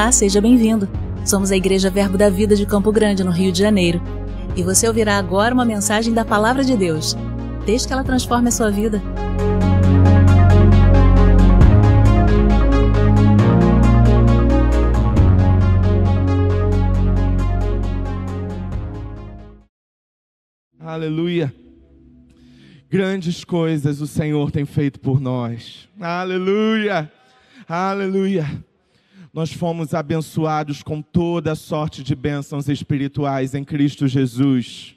Olá, seja bem-vindo. Somos a Igreja Verbo da Vida de Campo Grande, no Rio de Janeiro. E você ouvirá agora uma mensagem da Palavra de Deus. Desde que ela transforme a sua vida. Aleluia. Grandes coisas o Senhor tem feito por nós. Aleluia. Aleluia. Nós fomos abençoados com toda sorte de bênçãos espirituais em Cristo Jesus.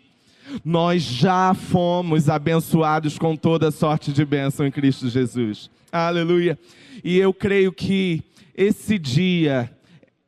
Nós já fomos abençoados com toda sorte de bênção em Cristo Jesus. Aleluia. E eu creio que esse dia,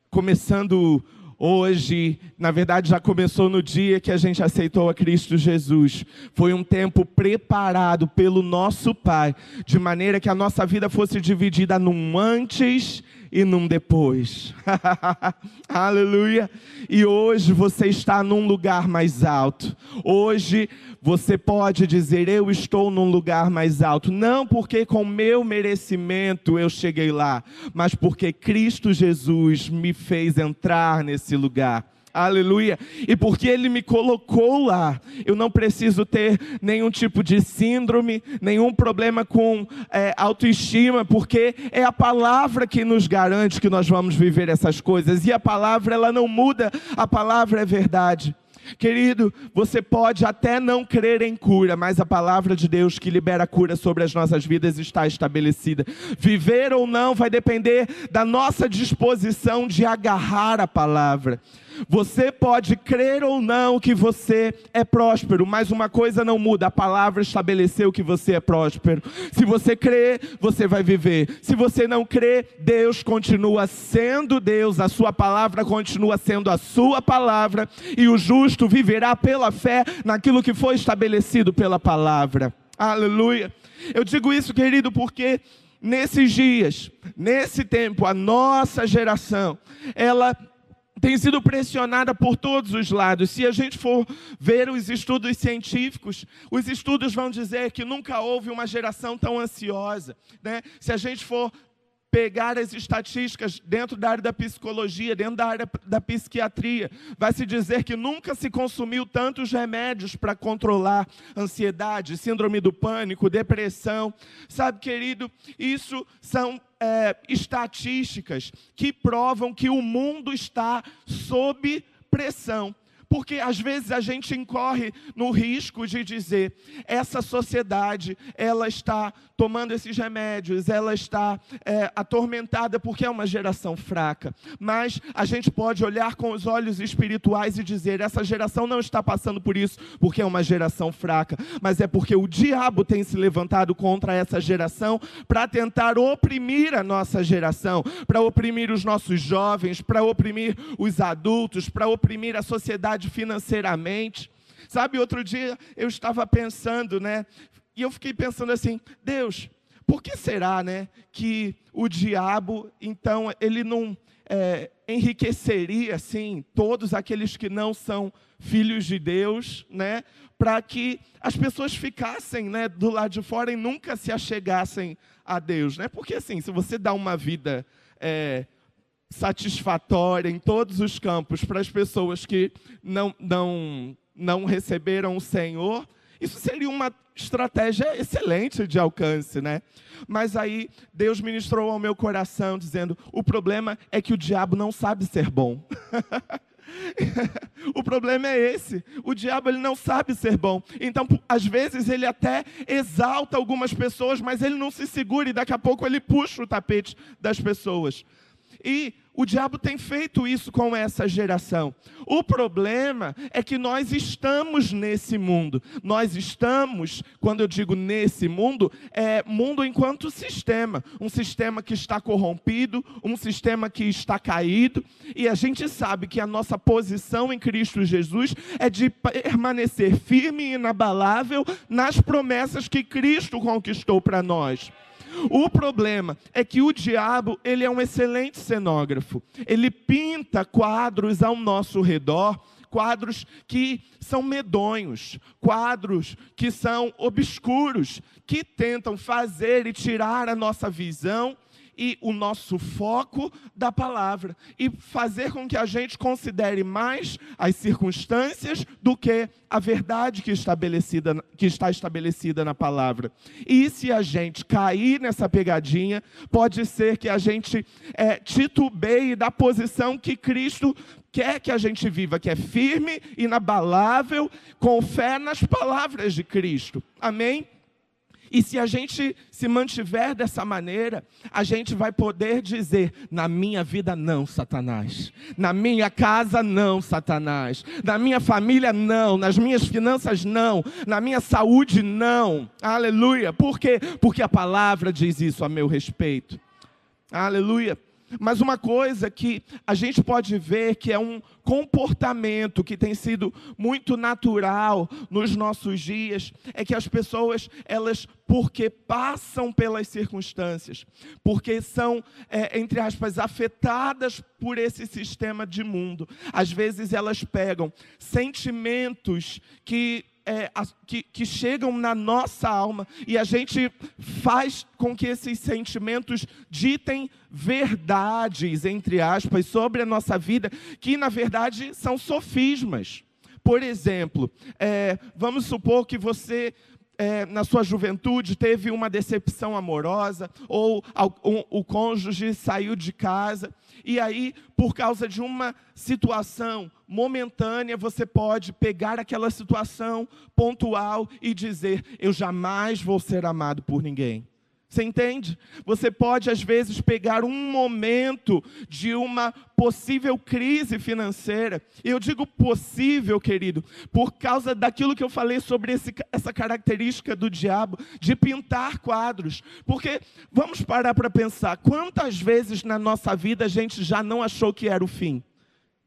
começando hoje, na verdade já começou no dia que a gente aceitou a Cristo Jesus. Foi um tempo preparado pelo nosso Pai, de maneira que a nossa vida fosse dividida num antes e num depois. Aleluia. E hoje você está num lugar mais alto. Hoje você pode dizer: Eu estou num lugar mais alto. Não porque com meu merecimento eu cheguei lá, mas porque Cristo Jesus me fez entrar nesse lugar. Aleluia. E porque Ele me colocou lá, eu não preciso ter nenhum tipo de síndrome, nenhum problema com é, autoestima, porque é a palavra que nos garante que nós vamos viver essas coisas. E a palavra, ela não muda, a palavra é verdade. Querido, você pode até não crer em cura, mas a palavra de Deus que libera cura sobre as nossas vidas está estabelecida. Viver ou não vai depender da nossa disposição de agarrar a palavra. Você pode crer ou não que você é próspero, mas uma coisa não muda: a palavra estabeleceu que você é próspero. Se você crê, você vai viver. Se você não crê, Deus continua sendo Deus, a sua palavra continua sendo a sua palavra, e o justo viverá pela fé naquilo que foi estabelecido pela palavra. Aleluia. Eu digo isso, querido, porque nesses dias, nesse tempo, a nossa geração, ela tem sido pressionada por todos os lados. Se a gente for ver os estudos científicos, os estudos vão dizer que nunca houve uma geração tão ansiosa. Né? Se a gente for pegar as estatísticas dentro da área da psicologia, dentro da área da psiquiatria, vai se dizer que nunca se consumiu tantos remédios para controlar ansiedade, síndrome do pânico, depressão. Sabe, querido, isso são é, estatísticas que provam que o mundo está sob pressão. Porque às vezes a gente incorre no risco de dizer, essa sociedade, ela está tomando esses remédios, ela está é, atormentada porque é uma geração fraca. Mas a gente pode olhar com os olhos espirituais e dizer, essa geração não está passando por isso porque é uma geração fraca, mas é porque o diabo tem se levantado contra essa geração para tentar oprimir a nossa geração, para oprimir os nossos jovens, para oprimir os adultos, para oprimir a sociedade financeiramente. Sabe, outro dia eu estava pensando, né? E eu fiquei pensando assim: Deus, por que será, né, que o diabo, então, ele não é, enriqueceria, assim, todos aqueles que não são filhos de Deus, né, para que as pessoas ficassem, né, do lado de fora e nunca se achegassem a Deus, né? Porque assim, se você dá uma vida é, satisfatória em todos os campos para as pessoas que não, não, não receberam o Senhor, isso seria uma estratégia excelente de alcance, né? Mas aí Deus ministrou ao meu coração dizendo: o problema é que o diabo não sabe ser bom. o problema é esse. O diabo ele não sabe ser bom. Então, às vezes ele até exalta algumas pessoas, mas ele não se segura e daqui a pouco ele puxa o tapete das pessoas. E o diabo tem feito isso com essa geração. O problema é que nós estamos nesse mundo. Nós estamos, quando eu digo nesse mundo, é mundo enquanto sistema. Um sistema que está corrompido, um sistema que está caído. E a gente sabe que a nossa posição em Cristo Jesus é de permanecer firme e inabalável nas promessas que Cristo conquistou para nós. O problema é que o diabo, ele é um excelente cenógrafo. Ele pinta quadros ao nosso redor, quadros que são medonhos, quadros que são obscuros, que tentam fazer e tirar a nossa visão e o nosso foco da palavra e fazer com que a gente considere mais as circunstâncias do que a verdade que, estabelecida, que está estabelecida na palavra. E se a gente cair nessa pegadinha, pode ser que a gente é, titubeie da posição que Cristo quer que a gente viva, que é firme, inabalável, com fé nas palavras de Cristo. Amém? E se a gente se mantiver dessa maneira, a gente vai poder dizer: na minha vida não, Satanás. Na minha casa não, Satanás. Na minha família não, nas minhas finanças não, na minha saúde não. Aleluia. Por quê? Porque a palavra diz isso a meu respeito. Aleluia. Mas uma coisa que a gente pode ver que é um comportamento que tem sido muito natural nos nossos dias é que as pessoas, elas, porque passam pelas circunstâncias, porque são, é, entre aspas, afetadas por esse sistema de mundo, às vezes elas pegam sentimentos que é, que, que chegam na nossa alma e a gente faz com que esses sentimentos ditem verdades, entre aspas, sobre a nossa vida, que na verdade são sofismas. Por exemplo, é, vamos supor que você é, na sua juventude teve uma decepção amorosa, ou o cônjuge saiu de casa, e aí, por causa de uma situação momentânea, você pode pegar aquela situação pontual e dizer: Eu jamais vou ser amado por ninguém. Você entende? Você pode, às vezes, pegar um momento de uma possível crise financeira. Eu digo possível, querido, por causa daquilo que eu falei sobre esse, essa característica do diabo de pintar quadros. Porque vamos parar para pensar: quantas vezes na nossa vida a gente já não achou que era o fim?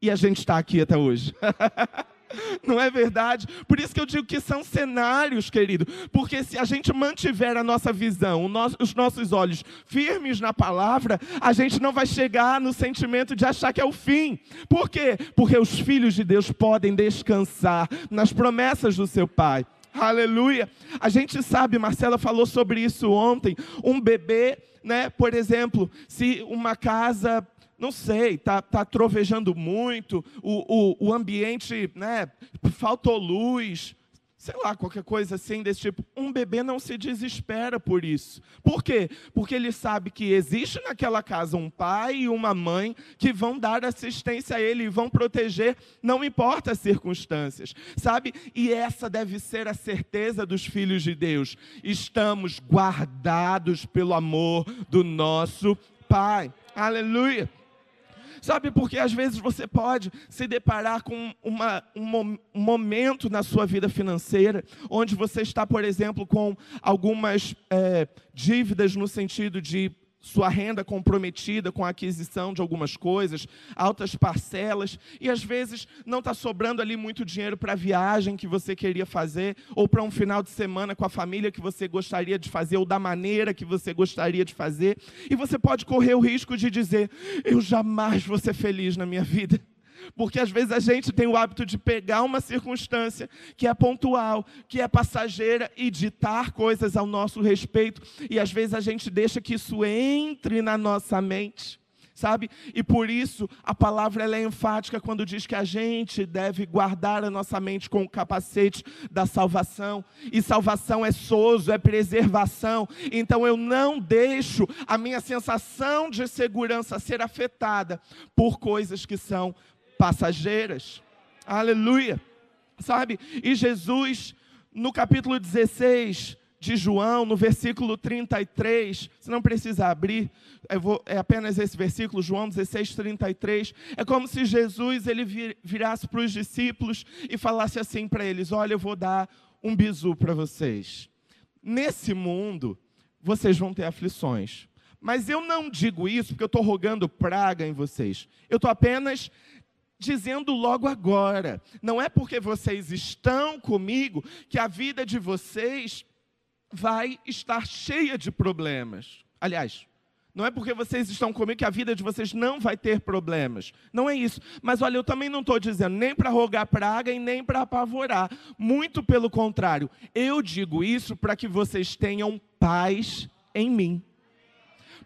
E a gente está aqui até hoje. Não é verdade? Por isso que eu digo que são cenários, querido. Porque se a gente mantiver a nossa visão, os nossos olhos firmes na palavra, a gente não vai chegar no sentimento de achar que é o fim. Por quê? Porque os filhos de Deus podem descansar nas promessas do seu Pai. Aleluia. A gente sabe, Marcela falou sobre isso ontem. Um bebê, né, por exemplo, se uma casa não sei, está tá trovejando muito, o, o, o ambiente, né, faltou luz, sei lá, qualquer coisa assim desse tipo. Um bebê não se desespera por isso. Por quê? Porque ele sabe que existe naquela casa um pai e uma mãe que vão dar assistência a ele e vão proteger, não importa as circunstâncias, sabe? E essa deve ser a certeza dos filhos de Deus. Estamos guardados pelo amor do nosso Pai. Aleluia. Sabe, porque às vezes você pode se deparar com uma, um, momento na sua vida financeira, onde você está, por exemplo, com algumas é, dívidas no sentido de sua renda comprometida com a aquisição de algumas coisas, altas parcelas, e às vezes não está sobrando ali muito dinheiro para a viagem que você queria fazer, ou para um final de semana com a família que você gostaria de fazer, ou da maneira que você gostaria de fazer, e você pode correr o risco de dizer: Eu jamais vou ser feliz na minha vida. Porque às vezes a gente tem o hábito de pegar uma circunstância que é pontual, que é passageira e ditar coisas ao nosso respeito, e às vezes a gente deixa que isso entre na nossa mente. Sabe? E por isso a palavra é enfática quando diz que a gente deve guardar a nossa mente com o capacete da salvação. E salvação é sozo, é preservação. Então eu não deixo a minha sensação de segurança ser afetada por coisas que são passageiras. Aleluia. Sabe? E Jesus, no capítulo 16 de João, no versículo 33, você não precisa abrir, vou, é apenas esse versículo, João 16, 33. É como se Jesus ele virasse para os discípulos e falasse assim para eles: Olha, eu vou dar um bizu para vocês. Nesse mundo, vocês vão ter aflições. Mas eu não digo isso porque eu estou rogando praga em vocês. Eu estou apenas dizendo logo agora. Não é porque vocês estão comigo que a vida de vocês vai estar cheia de problemas. Aliás, não é porque vocês estão comigo que a vida de vocês não vai ter problemas. Não é isso. Mas olha, eu também não estou dizendo nem para rogar praga e nem para apavorar. Muito pelo contrário. Eu digo isso para que vocês tenham paz em mim.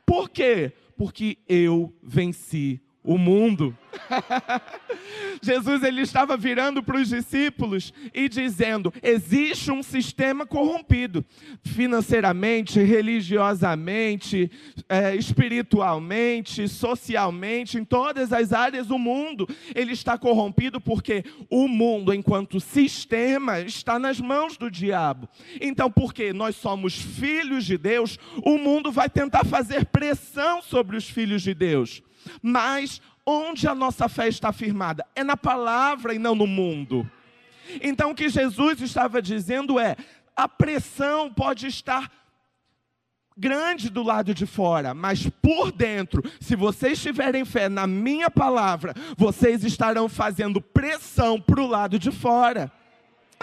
Por quê? Porque eu venci o mundo. Jesus ele estava virando para os discípulos e dizendo: existe um sistema corrompido, financeiramente, religiosamente, é, espiritualmente, socialmente, em todas as áreas do mundo. Ele está corrompido porque o mundo, enquanto sistema, está nas mãos do diabo. Então, porque nós somos filhos de Deus, o mundo vai tentar fazer pressão sobre os filhos de Deus. Mas onde a nossa fé está firmada? É na palavra e não no mundo. Então o que Jesus estava dizendo é: a pressão pode estar grande do lado de fora, mas por dentro, se vocês tiverem fé na minha palavra, vocês estarão fazendo pressão para o lado de fora.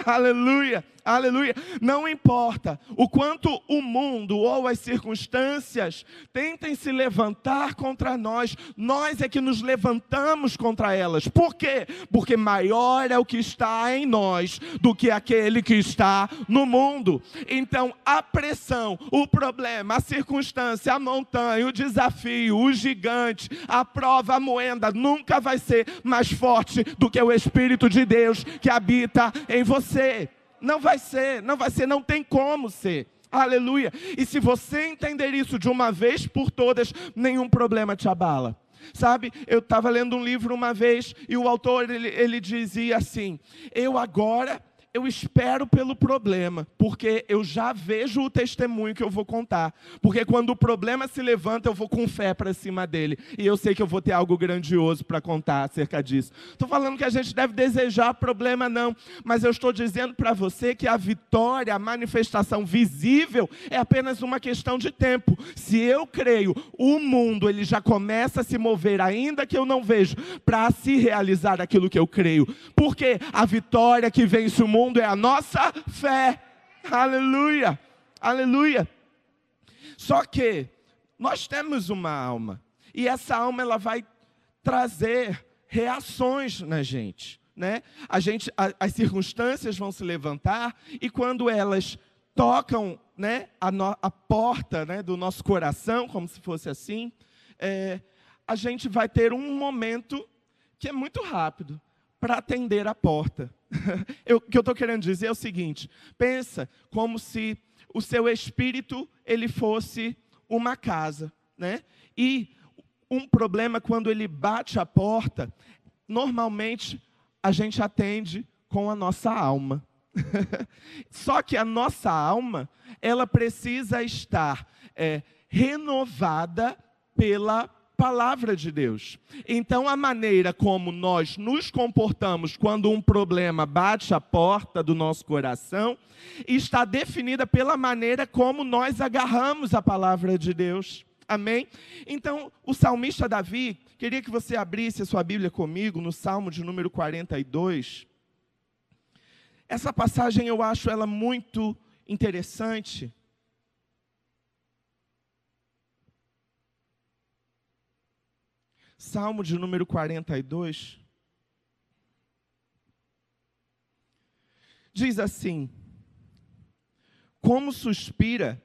Aleluia. Aleluia. Não importa o quanto o mundo ou as circunstâncias tentem se levantar contra nós, nós é que nos levantamos contra elas. Por quê? Porque maior é o que está em nós do que aquele que está no mundo. Então, a pressão, o problema, a circunstância, a montanha, o desafio, o gigante, a prova, a moenda nunca vai ser mais forte do que o Espírito de Deus que habita em você. Não vai ser, não vai ser, não tem como ser. Aleluia. E se você entender isso de uma vez por todas, nenhum problema te abala. Sabe, eu estava lendo um livro uma vez e o autor ele, ele dizia assim: Eu agora eu espero pelo problema, porque eu já vejo o testemunho que eu vou contar. Porque quando o problema se levanta, eu vou com fé para cima dele. E eu sei que eu vou ter algo grandioso para contar acerca disso. Estou falando que a gente deve desejar problema, não. Mas eu estou dizendo para você que a vitória, a manifestação visível, é apenas uma questão de tempo. Se eu creio, o mundo ele já começa a se mover, ainda que eu não vejo, para se realizar aquilo que eu creio. Porque a vitória que vence o mundo mundo é a nossa fé. Aleluia, aleluia. Só que nós temos uma alma e essa alma ela vai trazer reações na gente, né? A gente, a, as circunstâncias vão se levantar e quando elas tocam, né, a, no, a porta, né, do nosso coração, como se fosse assim, é, a gente vai ter um momento que é muito rápido para atender a porta. o que eu estou querendo dizer é o seguinte: pensa como se o seu espírito ele fosse uma casa, né? E um problema quando ele bate a porta, normalmente a gente atende com a nossa alma. Só que a nossa alma, ela precisa estar é, renovada pela palavra de Deus. Então, a maneira como nós nos comportamos quando um problema bate a porta do nosso coração está definida pela maneira como nós agarramos a palavra de Deus. Amém? Então, o salmista Davi, queria que você abrisse a sua Bíblia comigo no Salmo de número 42. Essa passagem eu acho ela muito interessante Salmo de número 42. Diz assim: Como suspira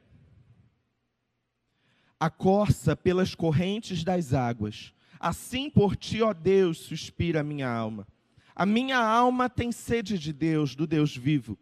a corça pelas correntes das águas, assim por ti, ó Deus, suspira a minha alma. A minha alma tem sede de Deus, do Deus vivo.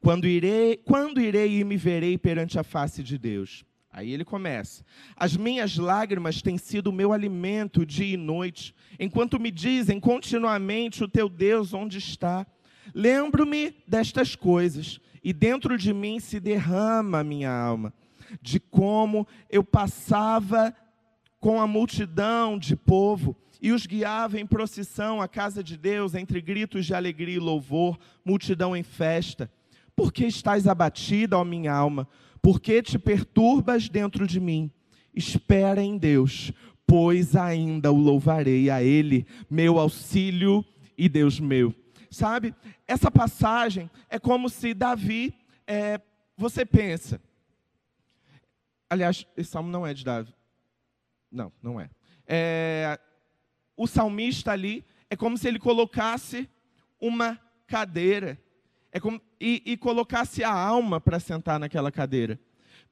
Quando irei, quando irei e me verei perante a face de Deus? Aí ele começa: As minhas lágrimas têm sido o meu alimento dia e noite, enquanto me dizem continuamente: O teu Deus onde está? Lembro-me destas coisas, e dentro de mim se derrama a minha alma, de como eu passava com a multidão de povo e os guiava em procissão à casa de Deus, entre gritos de alegria e louvor, multidão em festa. Por que estás abatida, ó minha alma? Por que te perturbas dentro de mim? Espera em Deus, pois ainda o louvarei a Ele, meu auxílio e Deus meu. Sabe, essa passagem é como se Davi, é, você pensa, aliás, esse salmo não é de Davi, não, não é. é o salmista ali é como se ele colocasse uma cadeira é como, e, e colocasse a alma para sentar naquela cadeira.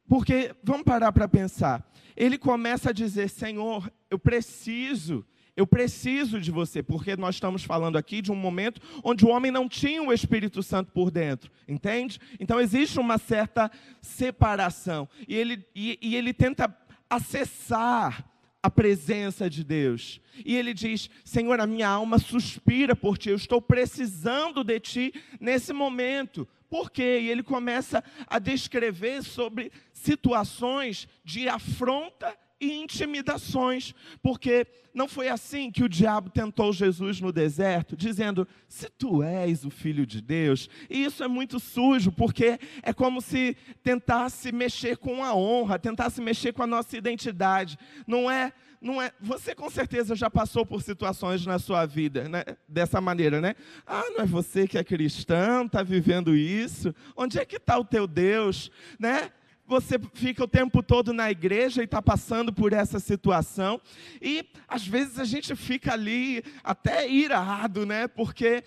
Porque, vamos parar para pensar. Ele começa a dizer: Senhor, eu preciso, eu preciso de você, porque nós estamos falando aqui de um momento onde o homem não tinha o Espírito Santo por dentro, entende? Então existe uma certa separação. E ele, e, e ele tenta acessar a presença de Deus. E ele diz: Senhor, a minha alma suspira por ti, eu estou precisando de ti nesse momento. Por quê? E ele começa a descrever sobre situações de afronta e intimidações, porque não foi assim que o diabo tentou Jesus no deserto, dizendo: Se tu és o filho de Deus, e isso é muito sujo, porque é como se tentasse mexer com a honra, tentasse mexer com a nossa identidade. Não é, não é. Você com certeza já passou por situações na sua vida, né? Dessa maneira, né? Ah, não é você que é cristão, está vivendo isso? Onde é que está o teu Deus, né? Você fica o tempo todo na igreja e está passando por essa situação. E às vezes a gente fica ali até irado, né? Porque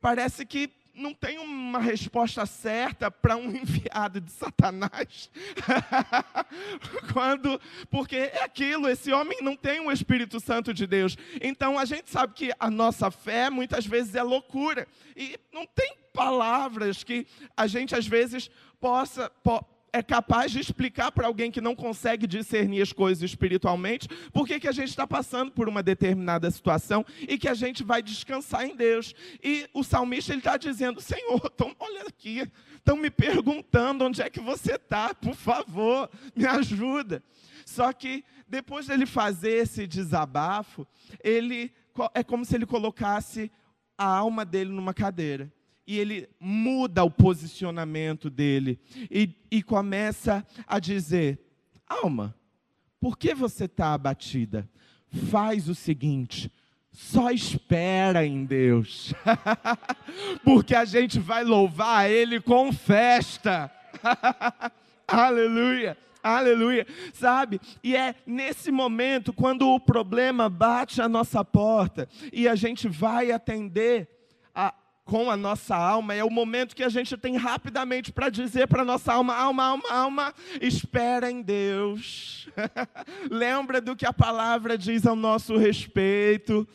parece que não tem uma resposta certa para um enviado de Satanás. Quando, porque é aquilo, esse homem não tem o Espírito Santo de Deus. Então a gente sabe que a nossa fé muitas vezes é loucura. E não tem palavras que a gente às vezes possa, po é capaz de explicar para alguém que não consegue discernir as coisas espiritualmente, por que a gente está passando por uma determinada situação e que a gente vai descansar em Deus. E o salmista ele está dizendo: Senhor, tão, olha aqui, estão me perguntando onde é que você está, por favor, me ajuda. Só que depois dele fazer esse desabafo, ele é como se ele colocasse a alma dele numa cadeira e ele muda o posicionamento dele e, e começa a dizer: Alma, por que você está abatida? Faz o seguinte, só espera em Deus, porque a gente vai louvar Ele com festa. Aleluia. Aleluia. Sabe? E é nesse momento, quando o problema bate a nossa porta e a gente vai atender com a nossa alma, é o momento que a gente tem rapidamente para dizer para a nossa alma: alma, alma, alma, espera em Deus. Lembra do que a palavra diz ao nosso respeito,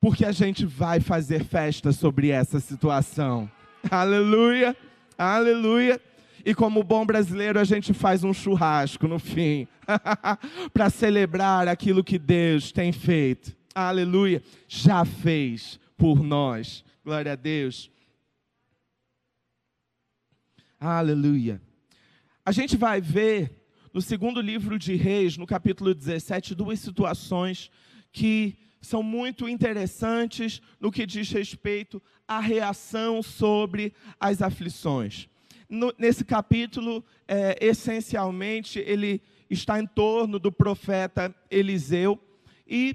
porque a gente vai fazer festa sobre essa situação. Aleluia, aleluia. E como bom brasileiro, a gente faz um churrasco no fim, para celebrar aquilo que Deus tem feito. Aleluia, já fez por nós. Glória a Deus. Aleluia. A gente vai ver no segundo livro de Reis, no capítulo 17, duas situações que são muito interessantes no que diz respeito à reação sobre as aflições. No, nesse capítulo, é, essencialmente, ele está em torno do profeta Eliseu e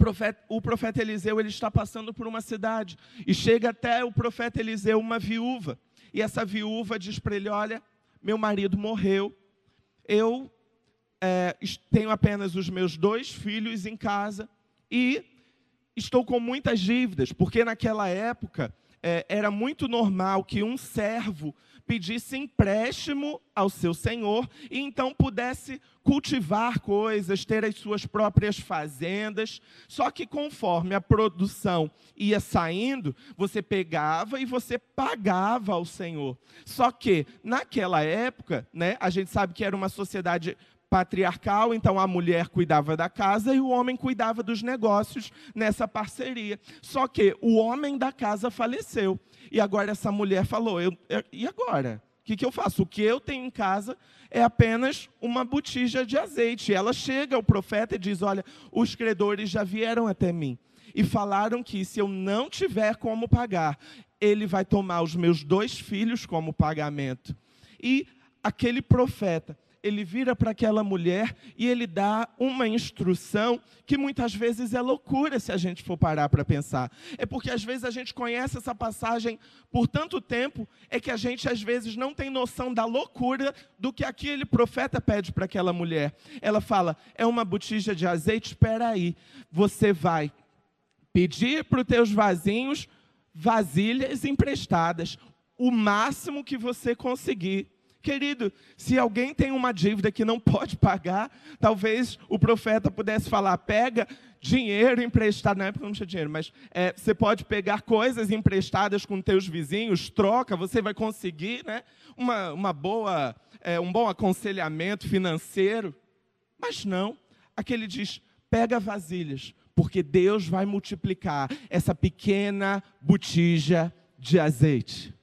profeta, o profeta Eliseu ele está passando por uma cidade e chega até o profeta Eliseu uma viúva. E essa viúva diz para ele: Olha, meu marido morreu, eu é, tenho apenas os meus dois filhos em casa e estou com muitas dívidas, porque naquela época é, era muito normal que um servo pedisse empréstimo ao seu senhor e então pudesse cultivar coisas, ter as suas próprias fazendas. Só que conforme a produção ia saindo, você pegava e você pagava ao senhor. Só que naquela época, né, a gente sabe que era uma sociedade patriarcal, então a mulher cuidava da casa e o homem cuidava dos negócios nessa parceria. Só que o homem da casa faleceu. E agora essa mulher falou: eu, eu, e agora? O que, que eu faço? O que eu tenho em casa é apenas uma botija de azeite. Ela chega ao profeta e diz: Olha, os credores já vieram até mim e falaram que se eu não tiver como pagar, ele vai tomar os meus dois filhos como pagamento. E aquele profeta ele vira para aquela mulher e ele dá uma instrução que muitas vezes é loucura se a gente for parar para pensar. É porque às vezes a gente conhece essa passagem por tanto tempo, é que a gente às vezes não tem noção da loucura do que aquele profeta pede para aquela mulher. Ela fala: é uma botija de azeite, espera aí, você vai pedir para os teus vasinhos vasilhas emprestadas, o máximo que você conseguir Querido, se alguém tem uma dívida que não pode pagar, talvez o profeta pudesse falar: pega dinheiro emprestado. Na época não tinha dinheiro, mas é, você pode pegar coisas emprestadas com teus vizinhos, troca, você vai conseguir né, uma, uma boa, é, um bom aconselhamento financeiro. Mas não, aquele diz: pega vasilhas, porque Deus vai multiplicar essa pequena botija de azeite.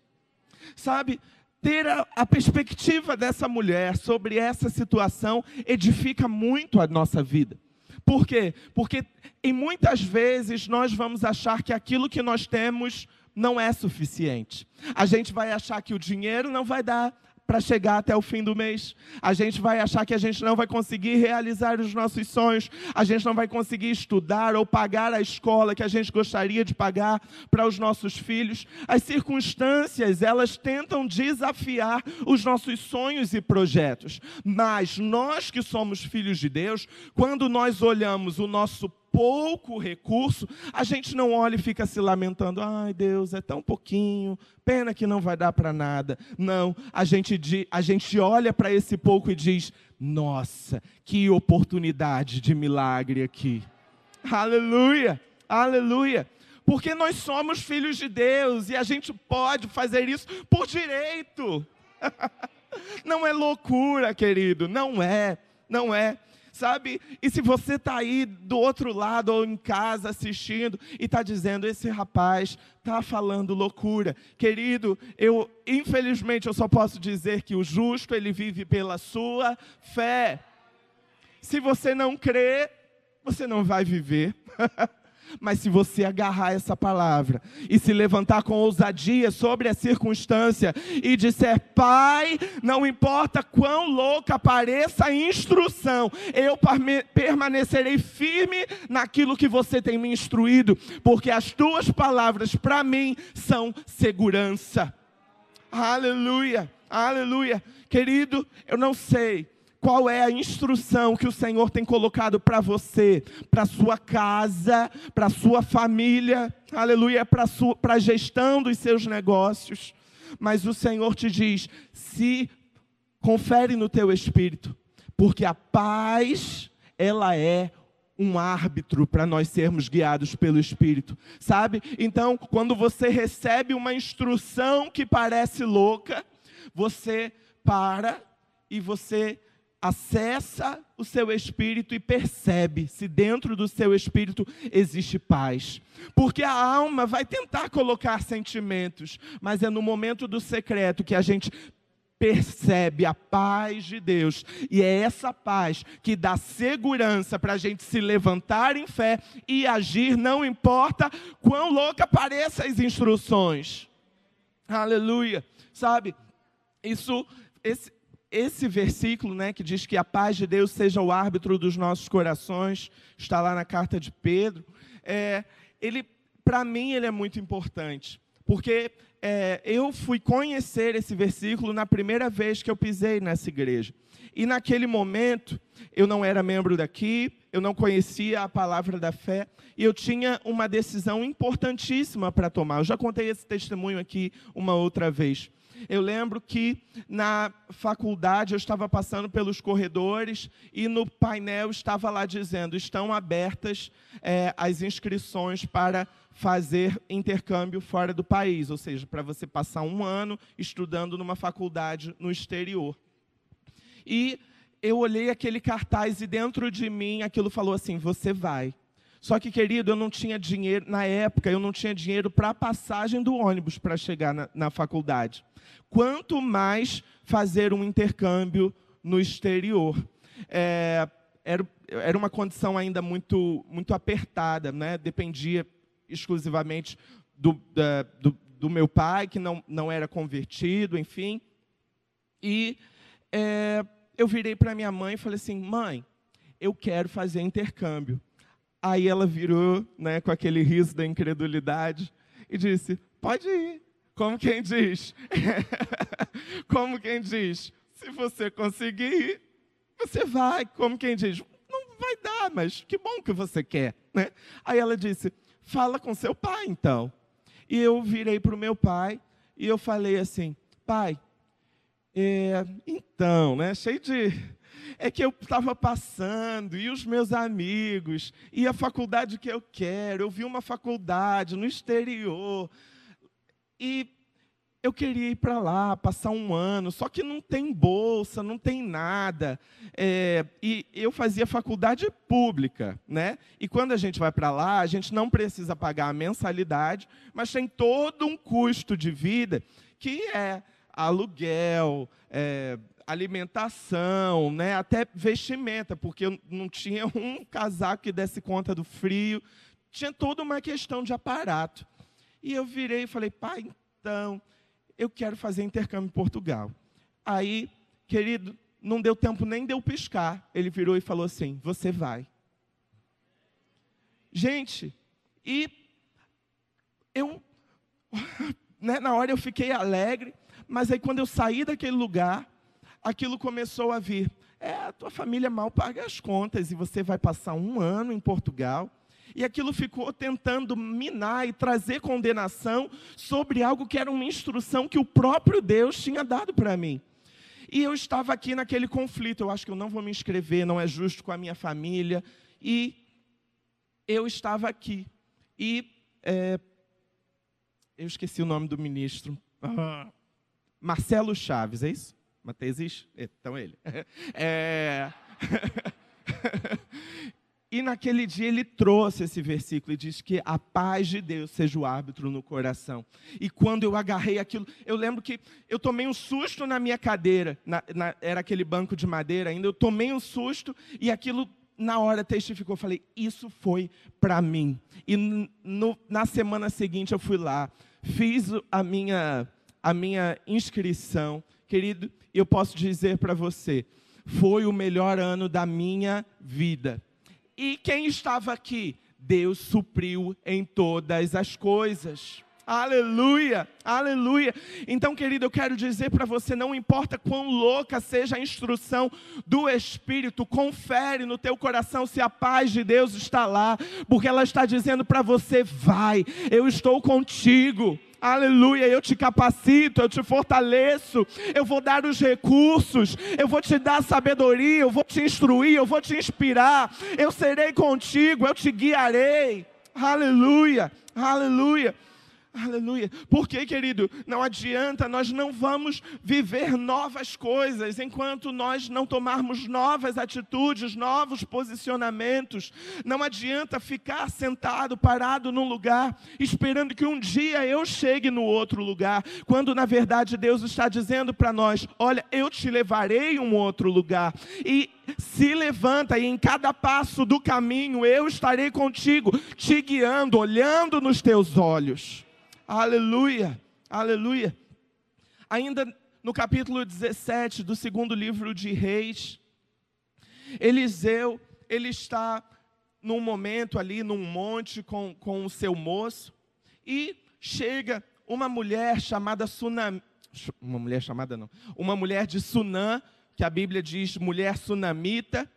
Sabe, ter a, a, perspectiva dessa mulher sobre essa situação edifica muito a nossa vida. Por quê? Porque em muitas vezes nós vamos achar que aquilo que nós temos não é suficiente. A gente vai achar que o dinheiro não vai dar, para chegar até o fim do mês. A gente vai achar que a gente não vai conseguir realizar os nossos sonhos, a gente não vai conseguir estudar ou pagar a escola que a gente gostaria de pagar para os nossos filhos. As circunstâncias, elas tentam desafiar os nossos sonhos e projetos. Mas nós que somos filhos de Deus, quando nós olhamos o nosso pouco recurso, a gente não olha e fica se lamentando. Ai, Deus, é tão pouquinho, pena que não vai dar para nada. Não, a gente, a gente olha para esse pouco e diz: Nossa, que oportunidade de milagre aqui. Aleluia, aleluia. Porque nós somos filhos de Deus e a gente pode fazer isso por direito. Não é loucura, querido, não é, não é sabe? E se você está aí do outro lado ou em casa assistindo e está dizendo, esse rapaz está falando loucura. Querido, eu, infelizmente, eu só posso dizer que o justo, ele vive pela sua fé. Se você não crê, você não vai viver. Mas se você agarrar essa palavra e se levantar com ousadia sobre a circunstância e disser, Pai, não importa quão louca pareça a instrução, eu permanecerei firme naquilo que você tem me instruído, porque as tuas palavras para mim são segurança. Aleluia, aleluia. Querido, eu não sei qual é a instrução que o Senhor tem colocado para você, para sua casa, para sua família, aleluia, para a gestão dos seus negócios. Mas o Senhor te diz: se confere no teu espírito, porque a paz, ela é um árbitro para nós sermos guiados pelo Espírito, sabe? Então, quando você recebe uma instrução que parece louca, você para e você acessa o seu espírito e percebe se dentro do seu espírito existe paz. Porque a alma vai tentar colocar sentimentos, mas é no momento do secreto que a gente percebe a paz de Deus, e é essa paz que dá segurança para a gente se levantar em fé e agir, não importa quão louca pareçam as instruções. Aleluia. Sabe, isso, esse, esse versículo, né, que diz que a paz de Deus seja o árbitro dos nossos corações, está lá na carta de Pedro. É, ele, para mim, ele é muito importante, porque é, eu fui conhecer esse versículo na primeira vez que eu pisei nessa igreja. E naquele momento, eu não era membro daqui, eu não conhecia a palavra da fé, e eu tinha uma decisão importantíssima para tomar. Eu já contei esse testemunho aqui uma outra vez. Eu lembro que na faculdade eu estava passando pelos corredores e no painel estava lá dizendo: estão abertas é, as inscrições para fazer intercâmbio fora do país, ou seja, para você passar um ano estudando numa faculdade no exterior. E eu olhei aquele cartaz e dentro de mim aquilo falou assim: você vai. Só que, querido, eu não tinha dinheiro, na época, eu não tinha dinheiro para a passagem do ônibus para chegar na, na faculdade. Quanto mais fazer um intercâmbio no exterior. É, era, era uma condição ainda muito, muito apertada, né? dependia exclusivamente do, da, do, do, meu pai, que não, não era convertido, enfim. E é, eu virei para minha mãe e falei assim: mãe, eu quero fazer intercâmbio. Aí ela virou, né, com aquele riso da incredulidade, e disse: Pode ir. Como quem diz? Como quem diz? Se você conseguir, você vai. Como quem diz? Não vai dar, mas que bom que você quer. Né? Aí ela disse: Fala com seu pai, então. E eu virei para o meu pai e eu falei assim: Pai, É, então, né, cheio de. É que eu estava passando, e os meus amigos, e a faculdade que eu quero. Eu vi uma faculdade no exterior. E eu queria ir para lá, passar um ano, só que não tem bolsa, não tem nada. É, e eu fazia faculdade pública, né? E quando a gente vai para lá, a gente não precisa pagar a mensalidade, mas tem todo um custo de vida que é aluguel, é, alimentação, né? até vestimenta, porque eu não tinha um casaco que desse conta do frio. Tinha toda uma questão de aparato. E eu virei e falei, pai, então eu quero fazer intercâmbio em Portugal. Aí, querido, não deu tempo nem de eu piscar. Ele virou e falou assim: Você vai. Gente, e eu, né, na hora eu fiquei alegre, mas aí quando eu saí daquele lugar, aquilo começou a vir. É, a tua família mal paga as contas e você vai passar um ano em Portugal e aquilo ficou tentando minar e trazer condenação sobre algo que era uma instrução que o próprio Deus tinha dado para mim. E eu estava aqui naquele conflito. Eu acho que eu não vou me inscrever, não é justo com a minha família. E eu estava aqui. E é, eu esqueci o nome do ministro. Ah, Marcelo Chaves, é isso? Mateus? Então ele. É... E naquele dia ele trouxe esse versículo e diz que a paz de Deus seja o árbitro no coração. E quando eu agarrei aquilo, eu lembro que eu tomei um susto na minha cadeira, na, na, era aquele banco de madeira ainda, eu tomei um susto e aquilo na hora testificou, falei, isso foi para mim. E no, na semana seguinte eu fui lá, fiz a minha, a minha inscrição, querido, eu posso dizer para você, foi o melhor ano da minha vida e quem estava aqui? Deus supriu em todas as coisas. Aleluia, aleluia. Então, querido, eu quero dizer para você: não importa quão louca seja a instrução do Espírito, confere no teu coração se a paz de Deus está lá, porque ela está dizendo para você: vai, eu estou contigo. Aleluia, eu te capacito, eu te fortaleço, eu vou dar os recursos, eu vou te dar sabedoria, eu vou te instruir, eu vou te inspirar, eu serei contigo, eu te guiarei. Aleluia, aleluia. Aleluia. Porque, querido, não adianta, nós não vamos viver novas coisas enquanto nós não tomarmos novas atitudes, novos posicionamentos. Não adianta ficar sentado, parado num lugar, esperando que um dia eu chegue no outro lugar, quando na verdade Deus está dizendo para nós: olha, eu te levarei a um outro lugar. E se levanta e em cada passo do caminho eu estarei contigo, te guiando, olhando nos teus olhos. Aleluia, aleluia. Ainda no capítulo 17 do segundo livro de Reis, Eliseu, ele está num momento ali, num monte com, com o seu moço, e chega uma mulher chamada Sunam, uma mulher chamada não, uma mulher de Sunã, que a Bíblia diz mulher sunamita,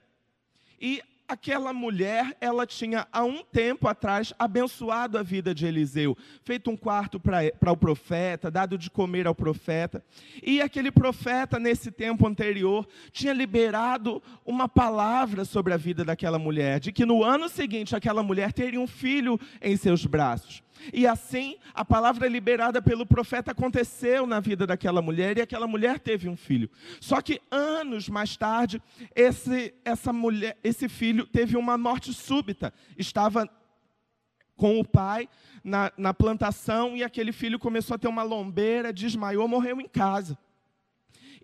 e aquela mulher, ela tinha há um tempo atrás abençoado a vida de Eliseu, feito um quarto para o profeta, dado de comer ao profeta. E aquele profeta, nesse tempo anterior, tinha liberado uma palavra sobre a vida daquela mulher, de que no ano seguinte aquela mulher teria um filho em seus braços. E assim, a palavra liberada pelo profeta aconteceu na vida daquela mulher e aquela mulher teve um filho. Só que anos mais tarde, esse, essa mulher, esse filho teve uma morte súbita. Estava com o pai na, na plantação e aquele filho começou a ter uma lombeira, desmaiou, morreu em casa.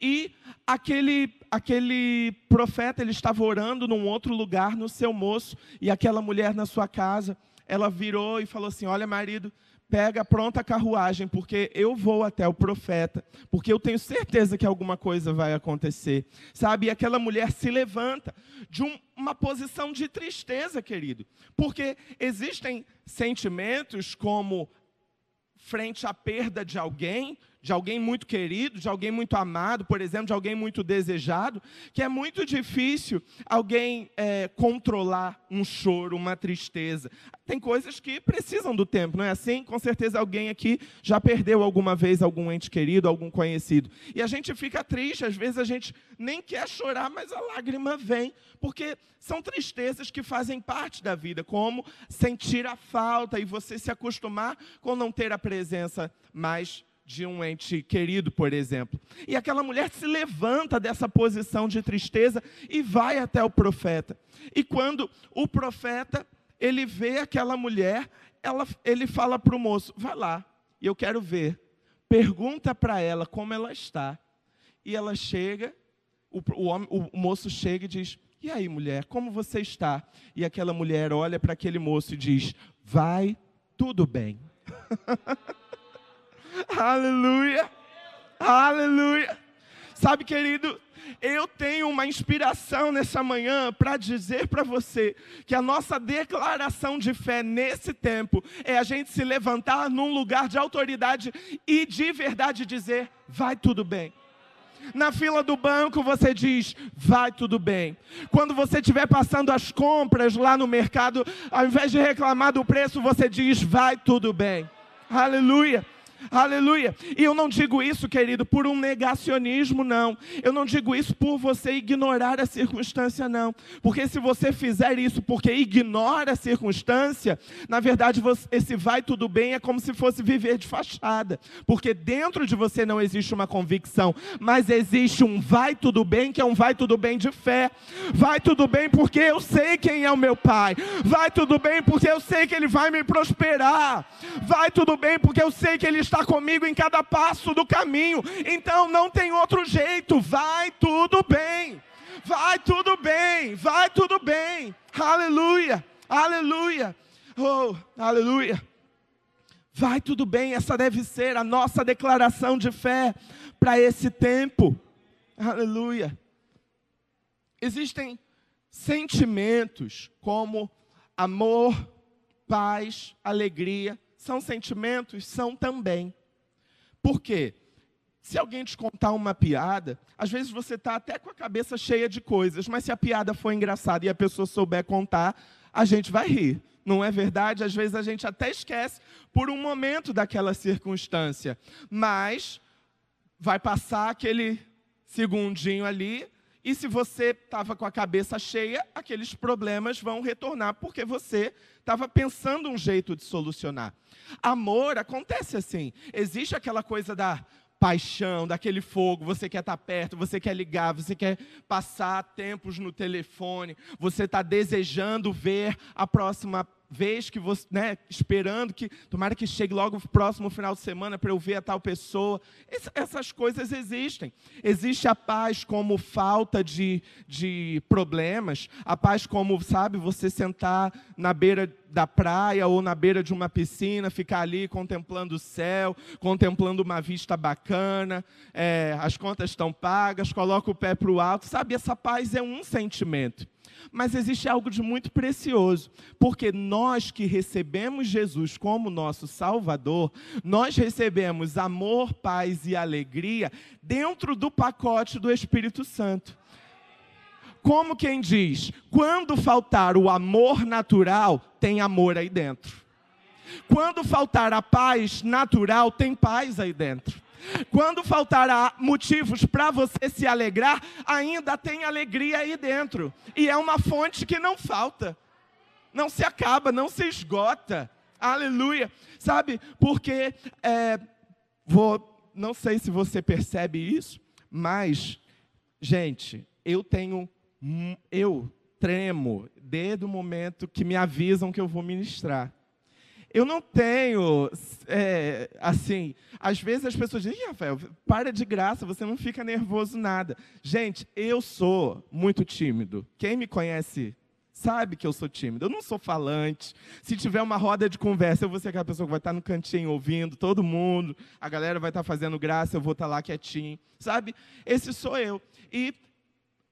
E aquele, aquele profeta, ele estava orando num outro lugar, no seu moço, e aquela mulher na sua casa ela virou e falou assim: Olha, marido, pega pronta a carruagem, porque eu vou até o profeta, porque eu tenho certeza que alguma coisa vai acontecer. Sabe? E aquela mulher se levanta de um, uma posição de tristeza, querido, porque existem sentimentos como frente à perda de alguém, de alguém muito querido, de alguém muito amado, por exemplo, de alguém muito desejado, que é muito difícil alguém é, controlar um choro, uma tristeza. Tem coisas que precisam do tempo, não é assim? Com certeza alguém aqui já perdeu alguma vez algum ente querido, algum conhecido. E a gente fica triste, às vezes a gente nem quer chorar, mas a lágrima vem, porque são tristezas que fazem parte da vida, como sentir a falta e você se acostumar com não ter a presença mais de um ente querido, por exemplo. E aquela mulher se levanta dessa posição de tristeza e vai até o profeta. E quando o profeta ele vê aquela mulher, ela, ele fala para o moço: vai lá, eu quero ver. Pergunta para ela como ela está. E ela chega, o, o, homem, o moço chega e diz: E aí, mulher, como você está? E aquela mulher olha para aquele moço e diz: Vai tudo bem. Aleluia. Aleluia. Sabe, querido, eu tenho uma inspiração nessa manhã para dizer para você que a nossa declaração de fé nesse tempo é a gente se levantar num lugar de autoridade e de verdade dizer: vai tudo bem. Na fila do banco você diz, vai tudo bem. Quando você estiver passando as compras lá no mercado, ao invés de reclamar do preço, você diz, vai tudo bem. Aleluia. Aleluia. E eu não digo isso, querido, por um negacionismo, não. Eu não digo isso por você ignorar a circunstância, não. Porque se você fizer isso porque ignora a circunstância, na verdade, você, esse vai tudo bem é como se fosse viver de fachada. Porque dentro de você não existe uma convicção, mas existe um vai tudo bem, que é um vai tudo bem de fé. Vai tudo bem porque eu sei quem é o meu pai. Vai tudo bem porque eu sei que ele vai me prosperar. Vai tudo bem porque eu sei que ele está comigo em cada passo do caminho. Então não tem outro jeito. Vai tudo bem. Vai tudo bem. Vai tudo bem. Aleluia. Aleluia. Oh, aleluia. Vai tudo bem. Essa deve ser a nossa declaração de fé para esse tempo. Aleluia. Existem sentimentos como amor, paz, alegria, são sentimentos? São também. Por quê? Se alguém te contar uma piada, às vezes você está até com a cabeça cheia de coisas, mas se a piada for engraçada e a pessoa souber contar, a gente vai rir. Não é verdade? Às vezes a gente até esquece por um momento daquela circunstância, mas vai passar aquele segundinho ali e se você estava com a cabeça cheia, aqueles problemas vão retornar, porque você estava pensando um jeito de solucionar. Amor acontece assim. Existe aquela coisa da paixão, daquele fogo, você quer estar tá perto, você quer ligar, você quer passar tempos no telefone, você está desejando ver a próxima vez que você, né, esperando que, tomara que chegue logo o próximo final de semana para eu ver a tal pessoa. essas coisas existem. Existe a paz como falta de, de problemas, a paz como, sabe, você sentar na beira da praia ou na beira de uma piscina, ficar ali contemplando o céu, contemplando uma vista bacana, é, as contas estão pagas, coloca o pé para o alto, sabe? Essa paz é um sentimento. Mas existe algo de muito precioso, porque nós que recebemos Jesus como nosso Salvador, nós recebemos amor, paz e alegria dentro do pacote do Espírito Santo. Como quem diz, quando faltar o amor natural, tem amor aí dentro. Quando faltar a paz natural, tem paz aí dentro. Quando faltará motivos para você se alegrar, ainda tem alegria aí dentro. E é uma fonte que não falta, não se acaba, não se esgota. Aleluia. Sabe, porque, é, vou, não sei se você percebe isso, mas, gente, eu tenho, eu tremo desde o momento que me avisam que eu vou ministrar. Eu não tenho, é, assim, às vezes as pessoas dizem, Rafael, para de graça, você não fica nervoso nada. Gente, eu sou muito tímido. Quem me conhece sabe que eu sou tímido. Eu não sou falante. Se tiver uma roda de conversa, eu vou ser aquela pessoa que vai estar no cantinho ouvindo todo mundo, a galera vai estar fazendo graça, eu vou estar lá quietinho, sabe? Esse sou eu. E,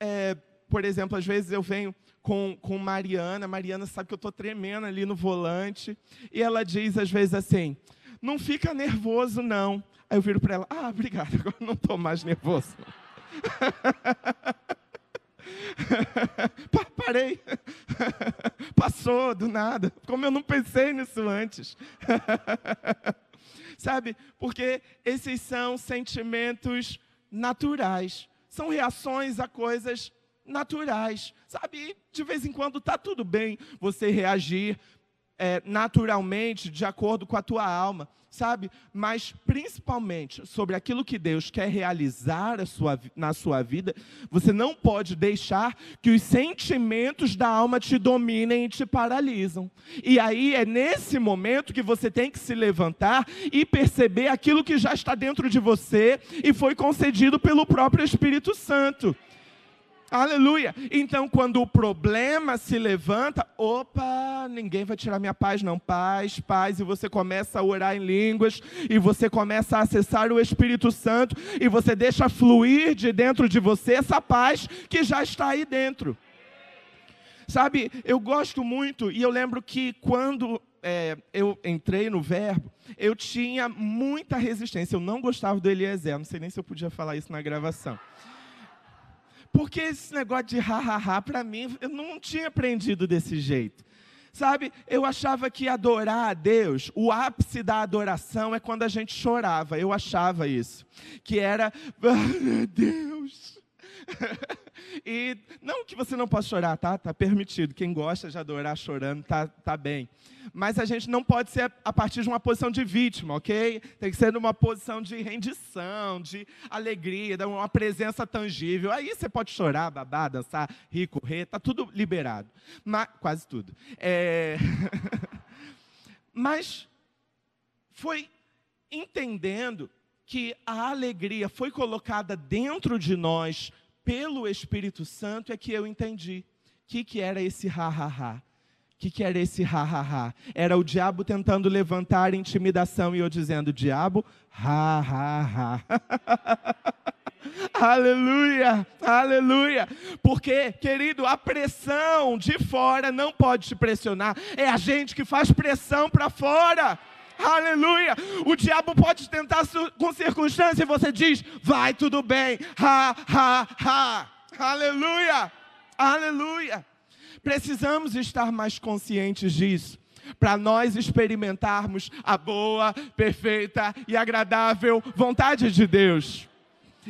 é, por exemplo, às vezes eu venho com, com Mariana. Mariana sabe que eu estou tremendo ali no volante. E ela diz às vezes assim: não fica nervoso, não. Aí eu viro para ela: Ah, obrigado, agora não estou mais nervoso. Parei. Passou do nada. Como eu não pensei nisso antes. Sabe? Porque esses são sentimentos naturais. São reações a coisas naturais. Sabe? De vez em quando está tudo bem você reagir é, naturalmente, de acordo com a tua alma, sabe? Mas principalmente sobre aquilo que Deus quer realizar sua, na sua vida, você não pode deixar que os sentimentos da alma te dominem e te paralisam. E aí é nesse momento que você tem que se levantar e perceber aquilo que já está dentro de você e foi concedido pelo próprio Espírito Santo. Aleluia. Então, quando o problema se levanta, opa, ninguém vai tirar minha paz, não. Paz, paz. E você começa a orar em línguas, e você começa a acessar o Espírito Santo, e você deixa fluir de dentro de você essa paz que já está aí dentro. Sabe, eu gosto muito, e eu lembro que quando é, eu entrei no verbo, eu tinha muita resistência. Eu não gostava do Eliezer, não sei nem se eu podia falar isso na gravação. Porque esse negócio de ha-ha-ha, para mim, eu não tinha aprendido desse jeito. Sabe, eu achava que adorar a Deus, o ápice da adoração é quando a gente chorava. Eu achava isso. Que era, ah, Deus. e não que você não possa chorar, tá? Tá permitido. Quem gosta de adorar chorando, tá, tá bem. Mas a gente não pode ser a partir de uma posição de vítima, ok? Tem que ser numa posição de rendição, de alegria, de uma presença tangível. Aí você pode chorar, babar, dançar, rir, correr, tá tudo liberado. Mas, quase tudo. É... Mas foi entendendo que a alegria foi colocada dentro de nós pelo Espírito Santo é que eu entendi. O que, que era esse ha-ha-ha? O que, que era esse ha-ha-ha? Era o diabo tentando levantar intimidação e eu dizendo, diabo, ha-ha-ha. aleluia, aleluia. Porque, querido, a pressão de fora não pode te pressionar. É a gente que faz pressão para fora. Aleluia. O diabo pode tentar com circunstância e você diz: vai tudo bem. Ha, ha, ha. Aleluia. Aleluia. Precisamos estar mais conscientes disso para nós experimentarmos a boa, perfeita e agradável vontade de Deus.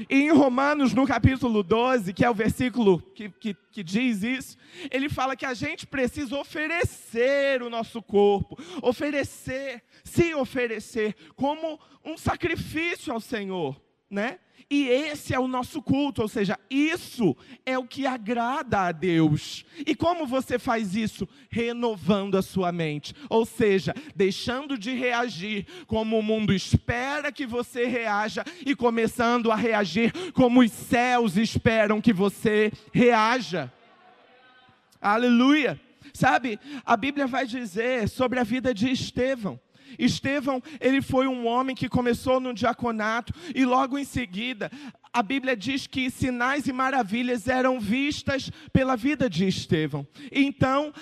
E em Romanos, no capítulo 12, que é o versículo que, que, que, diz isso, ele fala que a gente precisa oferecer o nosso corpo, oferecer, se oferecer como um sacrifício ao Senhor, né? E esse é o nosso culto, ou seja, isso é o que agrada a Deus. E como você faz isso? Renovando a sua mente, ou seja, deixando de reagir como o mundo espera que você reaja e começando a reagir como os céus esperam que você reaja. Aleluia. Sabe, a Bíblia vai dizer sobre a vida de Estevão Estevão, ele foi um homem que começou no diaconato e logo em seguida a Bíblia diz que sinais e maravilhas eram vistas pela vida de Estevão. Então,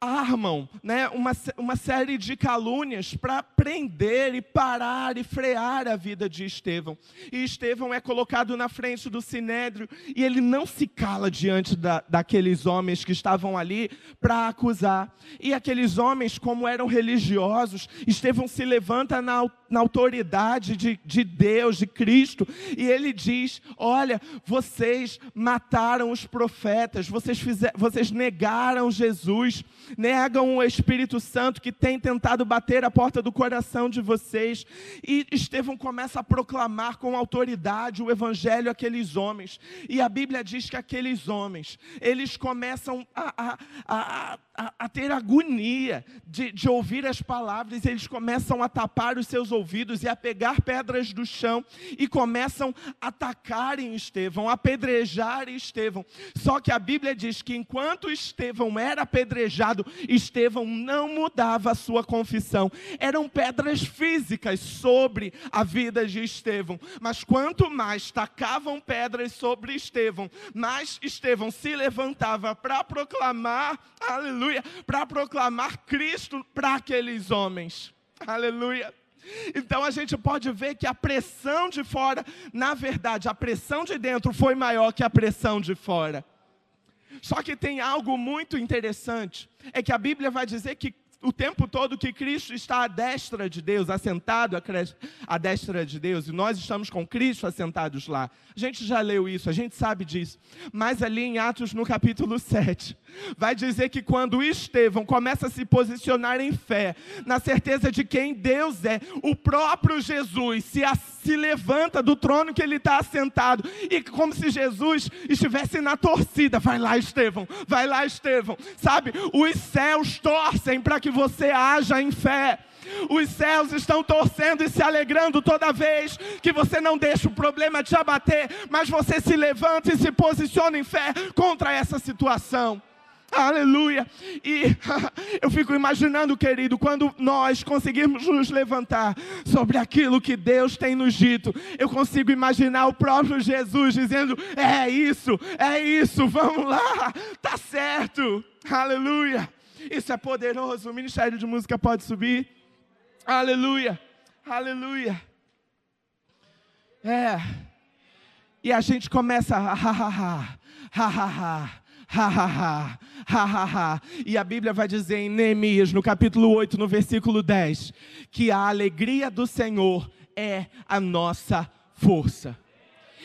armam né, uma, uma série de calúnias para prender e parar e frear a vida de Estevão. E Estevão é colocado na frente do sinédrio e ele não se cala diante da, daqueles homens que estavam ali para acusar. E aqueles homens, como eram religiosos, Estevão se levanta na, na autoridade de, de Deus, de Cristo, e ele diz: Olha, vocês mataram os profetas, vocês, fizer, vocês negaram Jesus negam o Espírito Santo que tem tentado bater a porta do coração de vocês. E Estevão começa a proclamar com autoridade o evangelho àqueles homens. E a Bíblia diz que aqueles homens, eles começam a, a, a, a, a ter agonia de, de ouvir as palavras, eles começam a tapar os seus ouvidos e a pegar pedras do chão e começam a atacarem Estevão, a apedrejar Estevão. Só que a Bíblia diz que enquanto Estevão era apedrejado, Estevão não mudava a sua confissão. Eram pedras físicas sobre a vida de Estevão. Mas quanto mais tacavam pedras sobre Estevão, mais Estevão se levantava para proclamar, aleluia, para proclamar Cristo para aqueles homens. Aleluia. Então a gente pode ver que a pressão de fora, na verdade, a pressão de dentro foi maior que a pressão de fora. Só que tem algo muito interessante, é que a Bíblia vai dizer que o tempo todo que Cristo está à destra de Deus, assentado à destra de Deus, e nós estamos com Cristo assentados lá. A gente já leu isso, a gente sabe disso. Mas ali em Atos, no capítulo 7, vai dizer que quando Estevão começa a se posicionar em fé, na certeza de quem Deus é, o próprio Jesus se, se levanta do trono que ele está assentado, e como se Jesus estivesse na torcida. Vai lá, Estevão, vai lá, Estevão. Sabe, os céus torcem para que você haja em fé. Os céus estão torcendo e se alegrando toda vez que você não deixa o problema te abater, mas você se levanta e se posiciona em fé contra essa situação. Aleluia. E eu fico imaginando, querido, quando nós conseguirmos nos levantar sobre aquilo que Deus tem nos dito, eu consigo imaginar o próprio Jesus dizendo: É isso, é isso, vamos lá, tá certo. Aleluia. Isso é poderoso. O ministério de música pode subir. Aleluia. Aleluia. É. E a gente começa a ha ha ha, ha ha ha, ha ha ha, ha ha ha. E a Bíblia vai dizer em Neemias, no capítulo 8, no versículo 10, que a alegria do Senhor é a nossa força.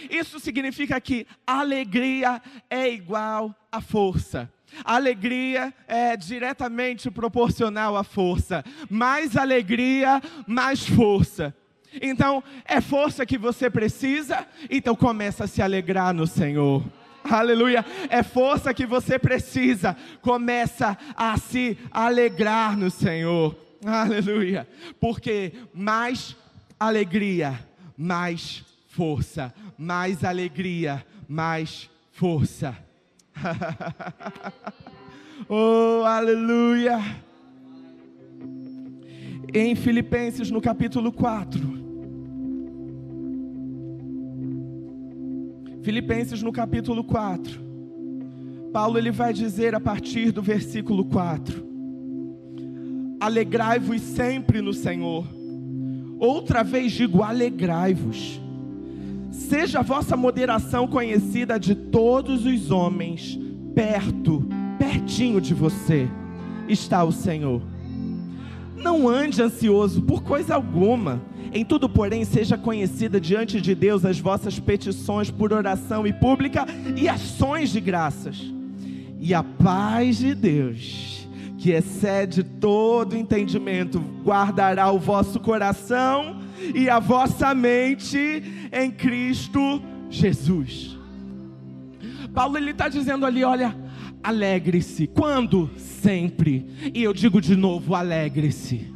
Isso significa que alegria é igual a força. Alegria é diretamente proporcional à força. Mais alegria, mais força. Então, é força que você precisa, então começa a se alegrar no Senhor. Aleluia. É força que você precisa, começa a se alegrar no Senhor. Aleluia. Porque mais alegria, mais força. Mais alegria, mais força. oh, aleluia! Em Filipenses, no capítulo 4. Filipenses, no capítulo 4. Paulo ele vai dizer a partir do versículo 4: Alegrai-vos sempre no Senhor. Outra vez digo: alegrai-vos. Seja a vossa moderação conhecida de todos os homens, perto, pertinho de você está o Senhor. Não ande ansioso por coisa alguma. Em tudo, porém, seja conhecida diante de Deus as vossas petições por oração e pública e ações de graças. E a paz de Deus, que excede todo entendimento, guardará o vosso coração e a vossa mente em Cristo Jesus. Paulo ele está dizendo ali, olha, alegre-se. Quando? Sempre. E eu digo de novo, alegre-se.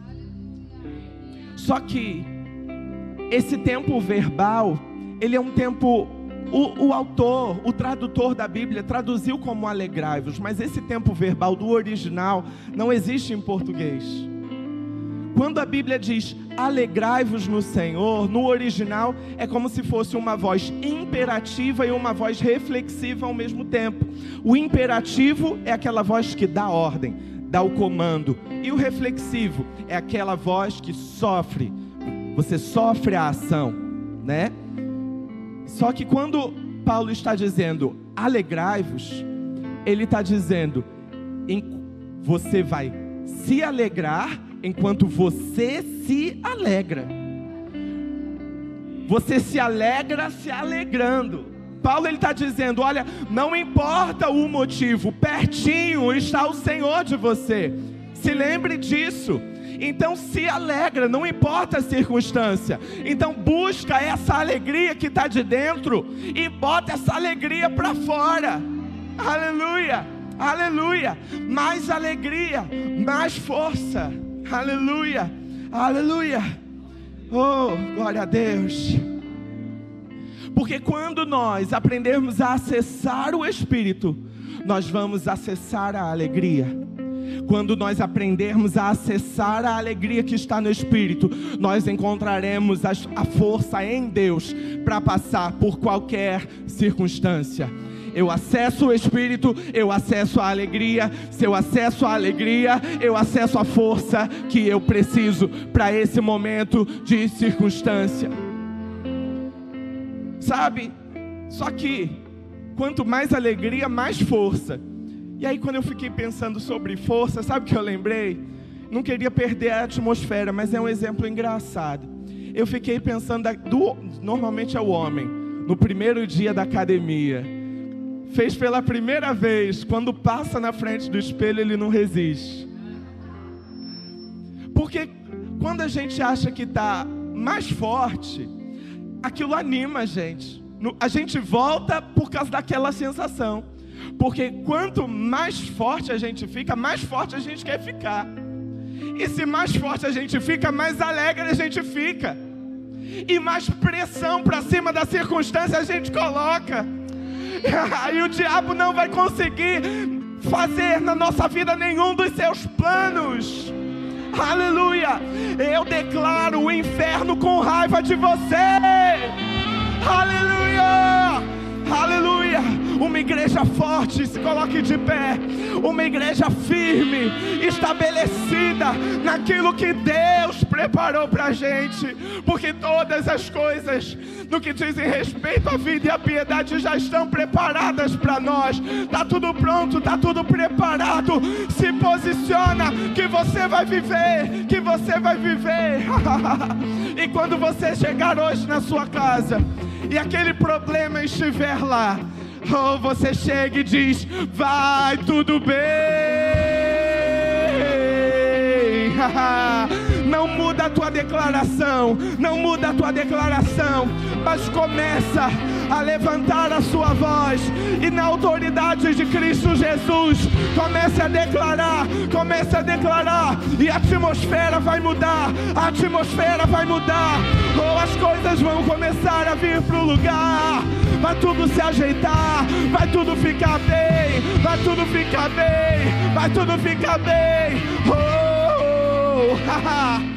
Só que esse tempo verbal, ele é um tempo o, o, autor, o tradutor da Bíblia traduziu como alegrai-vos, mas esse tempo verbal do original não existe em português. Quando a Bíblia diz alegrai-vos no Senhor, no original é como se fosse uma voz imperativa e uma voz reflexiva ao mesmo tempo. O imperativo é aquela voz que dá ordem, dá o comando, e o reflexivo é aquela voz que sofre. Você sofre a ação, né? Só que quando Paulo está dizendo alegrai-vos, ele está dizendo você vai se alegrar enquanto você se alegra. Você se alegra se alegrando. Paulo ele está dizendo: olha, não importa o motivo, pertinho está o Senhor de você. Se lembre disso. Então se alegra, não importa a circunstância. Então busca essa alegria que está de dentro e bota essa alegria para fora. Aleluia, aleluia. Mais alegria, mais força. Aleluia, aleluia. Oh, glória a Deus. Porque quando nós aprendermos a acessar o Espírito, nós vamos acessar a alegria. Quando nós aprendermos a acessar a alegria que está no Espírito, nós encontraremos a força em Deus para passar por qualquer circunstância. eu acesso o Espírito, eu acesso a alegria. Se eu acesso a alegria, eu acesso a força que eu preciso para esse momento de circunstância. Sabe? Só que quanto mais alegria, mais força. E aí, quando eu fiquei pensando sobre força, sabe o que eu lembrei? Não queria perder a atmosfera, mas é um exemplo engraçado. Eu fiquei pensando, do, normalmente é o homem, no primeiro dia da academia. Fez pela primeira vez, quando passa na frente do espelho, ele não resiste. Porque quando a gente acha que está mais forte, aquilo anima a gente. A gente volta por causa daquela sensação. Porque quanto mais forte a gente fica, mais forte a gente quer ficar. E se mais forte a gente fica, mais alegre a gente fica. E mais pressão para cima da circunstância a gente coloca. Aí o diabo não vai conseguir fazer na nossa vida nenhum dos seus planos. Aleluia! Eu declaro o inferno com raiva de você. Aleluia! Aleluia! Uma igreja forte, se coloque de pé. Uma igreja firme, estabelecida naquilo que Deus preparou para a gente. Porque todas as coisas, no que dizem respeito à vida e à piedade, já estão preparadas para nós. Está tudo pronto, está tudo preparado. Se posiciona, que você vai viver, que você vai viver. e quando você chegar hoje na sua casa, e aquele problema estiver lá, ou você chega e diz: Vai tudo bem. Não muda a tua declaração, não muda a tua declaração, mas começa a levantar a sua voz e na autoridade de Cristo Jesus, comece a declarar, comece a declarar, e a atmosfera vai mudar, a atmosfera vai mudar, ou as coisas vão começar a vir para o lugar, vai tudo se ajeitar, vai tudo ficar bem, vai tudo ficar bem, vai tudo ficar bem. Oh, haha.